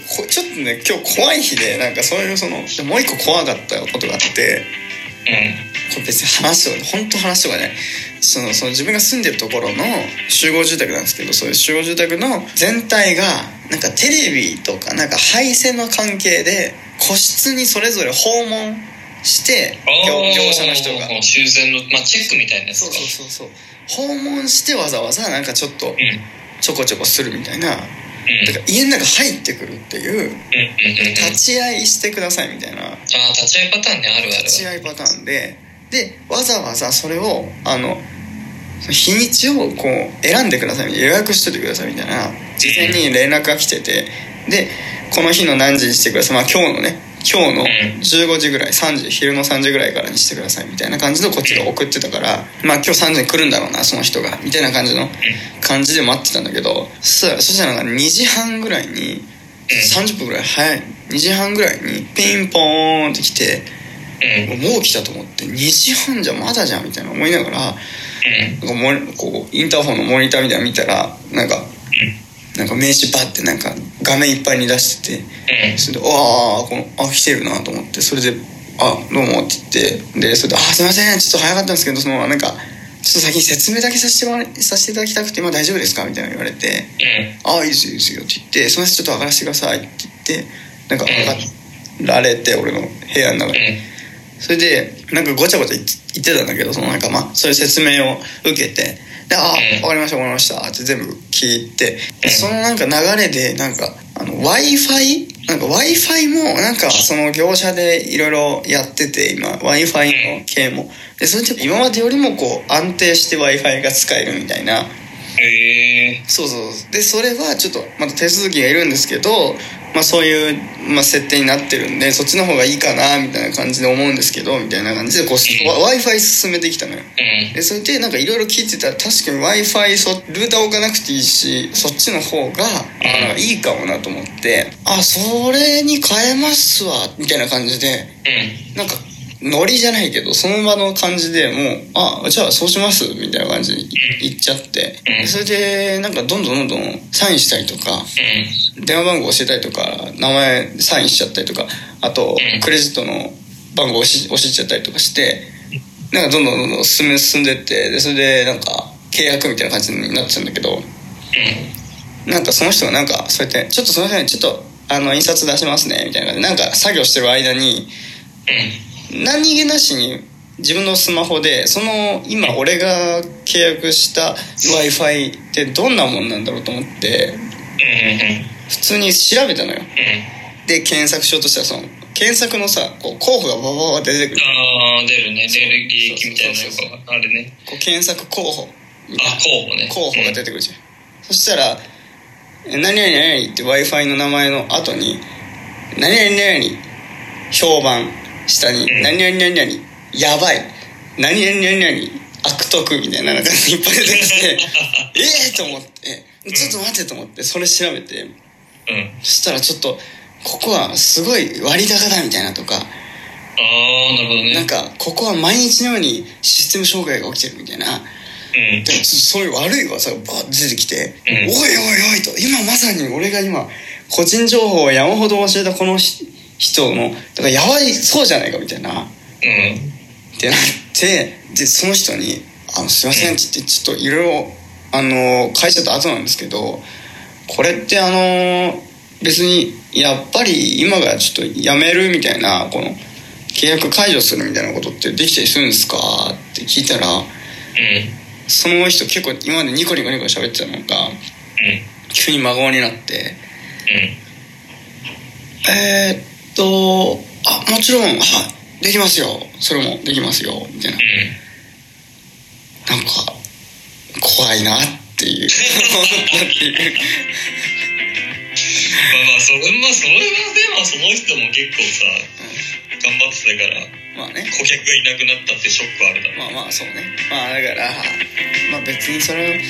かこちょっとね今日怖い日でなんかそういうそのもう一個怖かったことがあってこれ別に話とか本当話とかねそのその自分が住んでるところの集合住宅なんですけどそういう集合住宅の全体がなんかテレビとかなんか配線の関係で個室にそれぞれ訪問して業業者の人が。修繕の、まあ、チェックみたいなやつそうかそうそうそう。訪問してわざわざなんかちょっとうんうん。ちょこちょこするみたいなだかうんら家の中入ってくるっていう立ち会いしてくださいみたいな。ああ立ち会いパターンねあるある。立ち会いパターンででわざわざそれをあの日にちをこう選んでください予約しといてくださいみたいな事前に連絡が来ててでこの日の何時にしてください。まあ今日のね今日の15時ぐらい3時昼の3時ぐらいからにしてくださいみたいな感じのこっちが送ってたからまあ今日3時に来るんだろうなその人がみたいな感じの感じで待ってたんだけどそしたらそしたらなんか2時半ぐらいに30分ぐらい早い2時半ぐらいにピンポーンって来てうん。もう来たと思って2時半じゃまだじゃんみたいな思いながらなんかこうインターホンのモニターみたいなの見たらなんかなんか名刺バッてなんか画面いっぱいに出しててそれで「ああこのあ来てるな」と思ってそれで「あどうも」って言ってでそれで「あすいませんちょっと早かったんですけどそのなんかちょっと先に説明だけさせてもらさせていただきたくて今大丈夫ですか?」みたいなの言われて「ああいいですよいいですよ」って言って「すいませんちょっと上がらせてください」って言ってなんか上がられて俺の部屋の中に。それでなんかごちゃごちゃ言ってたんだけどそのなんかまあそういう説明を受けて。で「あうん。分かりました分かりました」って全部聞いて。そのなんか流れでなんか w i f i なんか w i f i もなんかその業者でいろいろやってて今 w i f i の系も。でそれって今までよりもこう安定して w i f i が使えるみたいな。へえそうそう。でそれはちょっとまた手続きがいるんですけど、まあ、そういう、まあ、設定になってるんでそっちの方がいいかなみたいな感じで思うんですけどみたいな感じでこう w i f i 進めてきたのよ。うん。でそれでなんかいろいろ聞いてたら確かに w i f i ルーター置かなくていいしそっちの方があいいかもなと思ってあそれに変えますわみたいな感じでうん。なんかノリじゃないけどその場の感じでもう「あじゃあそうします」みたいな感じで言っちゃって。うん。それでなんかどんどんどんどんサインしたりとか電話番号教えたりとか名前サインしちゃったりとかあとうん。クレジットの番号押し押しちゃったりとかしてなんかどんどんどんどん進め進んでってでそれでなんか契約みたいな感じになってたんだけどなんかその人がなんかそうやって「ちょっとすいませんちょっとあの印刷出しますね」みたいな感じでなんか作業してる間に何気なしに自分のスマホでその今俺が契約した w i f i ってどんなもんなんだろうと思って普通に調べたのよで検索しようとしたらその検索のさこう候補がババババ出てくるああ出るね出る履歴みたいなのがあるねこう検索候補あ候補ね候補が出てくるじゃん、そしたら「何々何々」って w i f i の名前の後に「何々何々」評判下にうん「何々何々」やばい「何々何々」悪徳みたいななんかいっぱい出てきて ええと思って。ちょっと待ってと思ってそれ調べて。うん。そしたらちょっとここはすごい割高だみたいなとか。ああなるほどね。なんかここは毎日のようにシステム障害が起きてるみたいな。うん。でそそういう悪い噂がバーッて出てきて「うん。おいおいおい」と今まさに俺が今個人情報を山ほど教えたこのひ人のだからやばいそうじゃないかみたいな。うん。ってなってでその人に「あのすいません」って言ってちょっといろいろあの会社と後なんですけどこれってあの別にやっぱり今がちょっとやめるみたいなこの契約解除するみたいなことってできたりするんですかって聞いたらうん。その人結構今までニコニコニコ喋ってたのが急に真顔になって「えー、っとあもちろんはいできますよ。それもできますよ」みたいな。なんか怖いなっていう。まあまあそれまあそれはでもその人も結構さ頑張ってたからまあね。顧客がいなくなったってショックあるだろうまあまあそうね。まあだからまあ別にそれ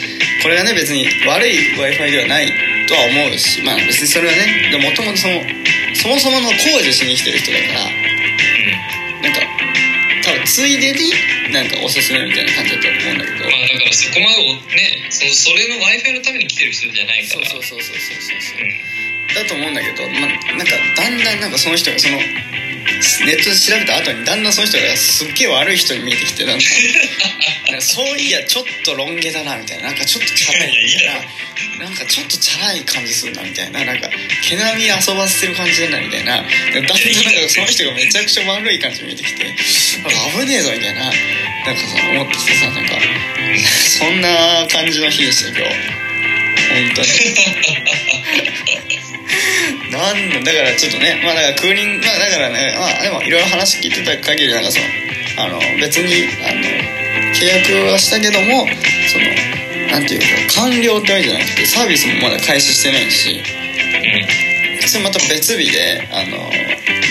これがね別に悪い w i f i ではないとは思うしまあ別にそれはねもともとそのそもそもの工事しに来てる人だからなんか多分ついでになんかおすすめみたいな感じだと思うんだけど。まあだから設そこまでおねそそれの w i f i のために来てる人じゃないから。そうそうそうそうそうそう。そううんだと思うんだけど、まあ、なんかだんだんなんかその人がそのネットで調べた後にだんだんその人がすっげえ悪い人に見えてきてなんかそういやちょっとロン毛だなみたいななんかちょっとチャラいみたいな なんかちょっとチャラい感じするなみたいななんか毛並み遊ばせてる感じだなみたいなだんだんなんかその人がめちゃくちゃ悪い感じに見えてきてあ危ねえぞみたいななんかさ思ってきてさなんかそんな感じの日でした今日。本当に なんだからちょっとねまあだからクーリングまあだからねまあでもいろいろ話聞いてた限りなんかそのあの別にあの契約はしたけどもそのなんていうか完了ってわけじゃなくてサービスもまだ開始してないしうんそれまた別日であの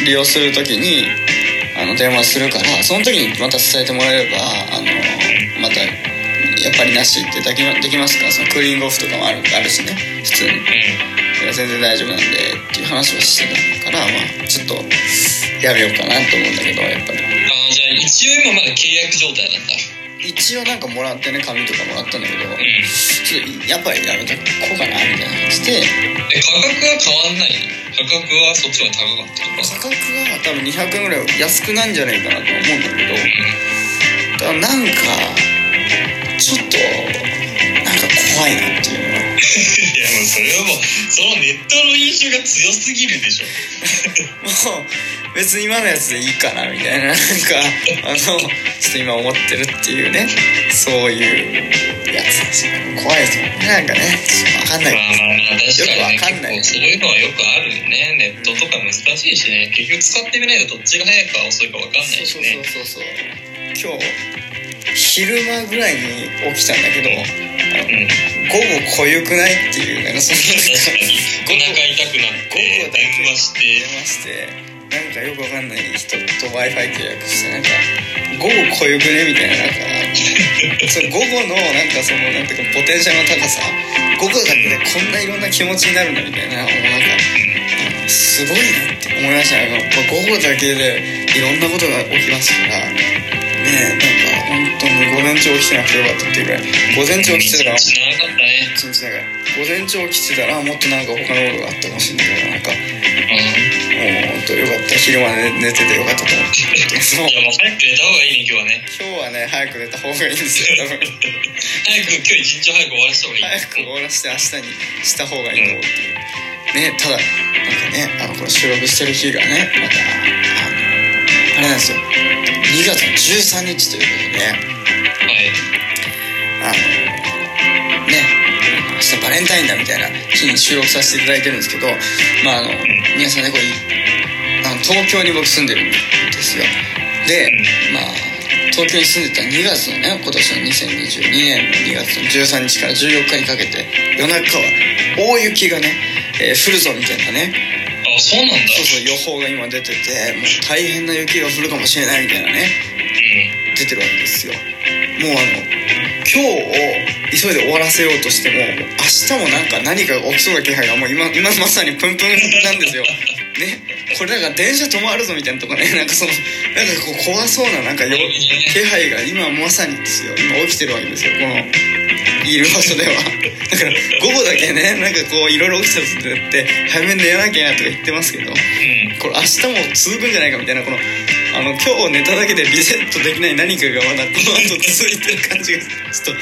利用するときにあの電話するからその時にまた伝えてもらえればあのまたやっぱりなしってできまできますか？らそのクーリングオフとかもあるあるしね普通に。全然大丈夫なんでっていう話をしてたからまあちょっとやめようかなと思うんだけどやっぱり。ああじゃあ一応今まだ契約状態なんだ一応なんかもらってね紙とかもらったんだけどうん。ちょっとやっぱりやめとこうかなみたいな感じでえ価格は変わんない？の価格はそっちが高かったとか？価格は多分200円ぐらい安くなんじゃないかなと思うんだけどただなんかちょっとなんか怖いなっていういやもうそれはもうそのネットの印象が強すぎるでしょ。もう別に今のやつでいいかなみたいな。なんかあのちょっと今思ってるっていうね。そういうやつですよ怖いですもんね。なんかね分かんない。まあまあまあ確かにねよくわかんない。そういうのはよくあるよね。ネットとか難しいしね。結局使ってみないとどっちが早いか遅いか分かんないそうそうしねそうそうそう。今日昼間ぐらいに起きたんだけど午後濃ゆくないっていうなんかそのなんか確かにお腹痛くなって電話して電話してなんかよくわかんない人と w i f i 契約してなんか午後濃ゆくねみたいななんかその午後のなんかそのなんていうかポテンシャルの高さ午後だけでこんないろんな気持ちになるんだみたいなもうなんかすごいなって思いましたねあの午後だけでいろんなことが起きますからねな。んか本当に午前中起きてな。くてよかったっていうぐらい午前中起きてたら一日長かったね一日だから午前中起きてたらもっとな。んか他のことがあったかもしれな。いけどな。んかうんもう本当よかった昼まで寝ててよかったと思ってそういやもう早く寝た方がいいね今日はね今日はね早く寝た方がいいんですよ多分早く今日一日早く終わらせた方がいい早く終わらせて明日にした方がいいと思うっていうねただな。んかねあのこれ収録してる日がねまたれなんですよ。2月13日ということでね。はいあのね。明日バレンタインだみたいな日に収録させていただいてるんですけどまああの皆さんねこれあの東京に僕住んでるんですよ。でまあ東京に住んでた2月のね今年の2022年の2月の13日から14日にかけて夜中は大雪がね、えー降るぞみたいなね。そうなんだそうそう予報が今出ててもう大変な雪が降るかもしれないみたいなねうん出てるわけですよ。もうあの今日を急いで終わらせようとしても明日もなんか何かが起きそうな気配がもう今今まさにプンプンなんですよ。ねこれなんか電車止まるぞみたいなとこね なんかそのなんかこう怖そうななんかよ気配が今まさにですよ。今起きてるわけですよこのいる場所では。だから午後だけねなんかこういろいろ起きたぞって言って早めに寝なきゃなとか言ってますけどうん。これ明日も続くんじゃないかみたいなこのあの今日寝ただけでリセットできない何かがまだこの後続いてる感じがちょっ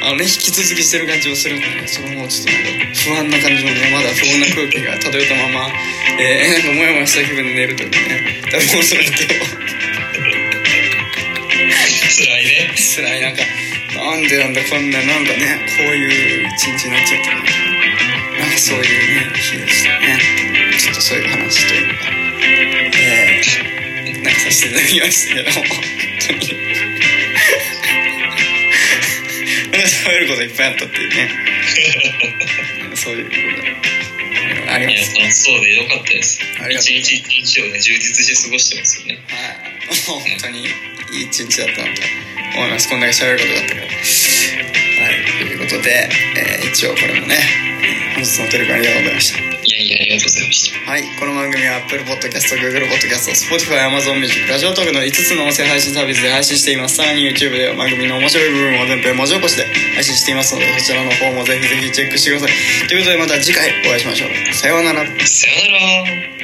とあのね引き続きしてる感じもするんでねそれもちょっと不安な感じもねまだ不穏な空気が漂ったままえー、なんかモヤモヤした気分で寝るというね多分それ今日 辛いね。辛いなんかなんでなんだこんななんかねこういう一日になっちゃったねな。んかそういうね日でしたね。ちょっとそういう話というかえー、なんかさせていただきましたけども本当に。喋ることいっぱいあったっていうね。そういうことがありまいやす。楽しそうでよかったです。一日一日をね充実して過ごしてます。よねはい、本当にいい一日だったなと思いますこんだけ喋ることだったからはい。ということで、えー一応これもねえー本日のテレビありがとうございました。いやいやありがとうございましたはいこの番組は Apple Podcast、Google Podcast、Spotify、Amazon Music、ラジオトークの5つの音声配信サービスで配信しています。さらに YouTube では番組の面白い部分を全編文字起こしで配信していますのでそちらの方もぜひぜひチェックしてください。ということでまた次回お会いしましょう。さようなら。さようなら。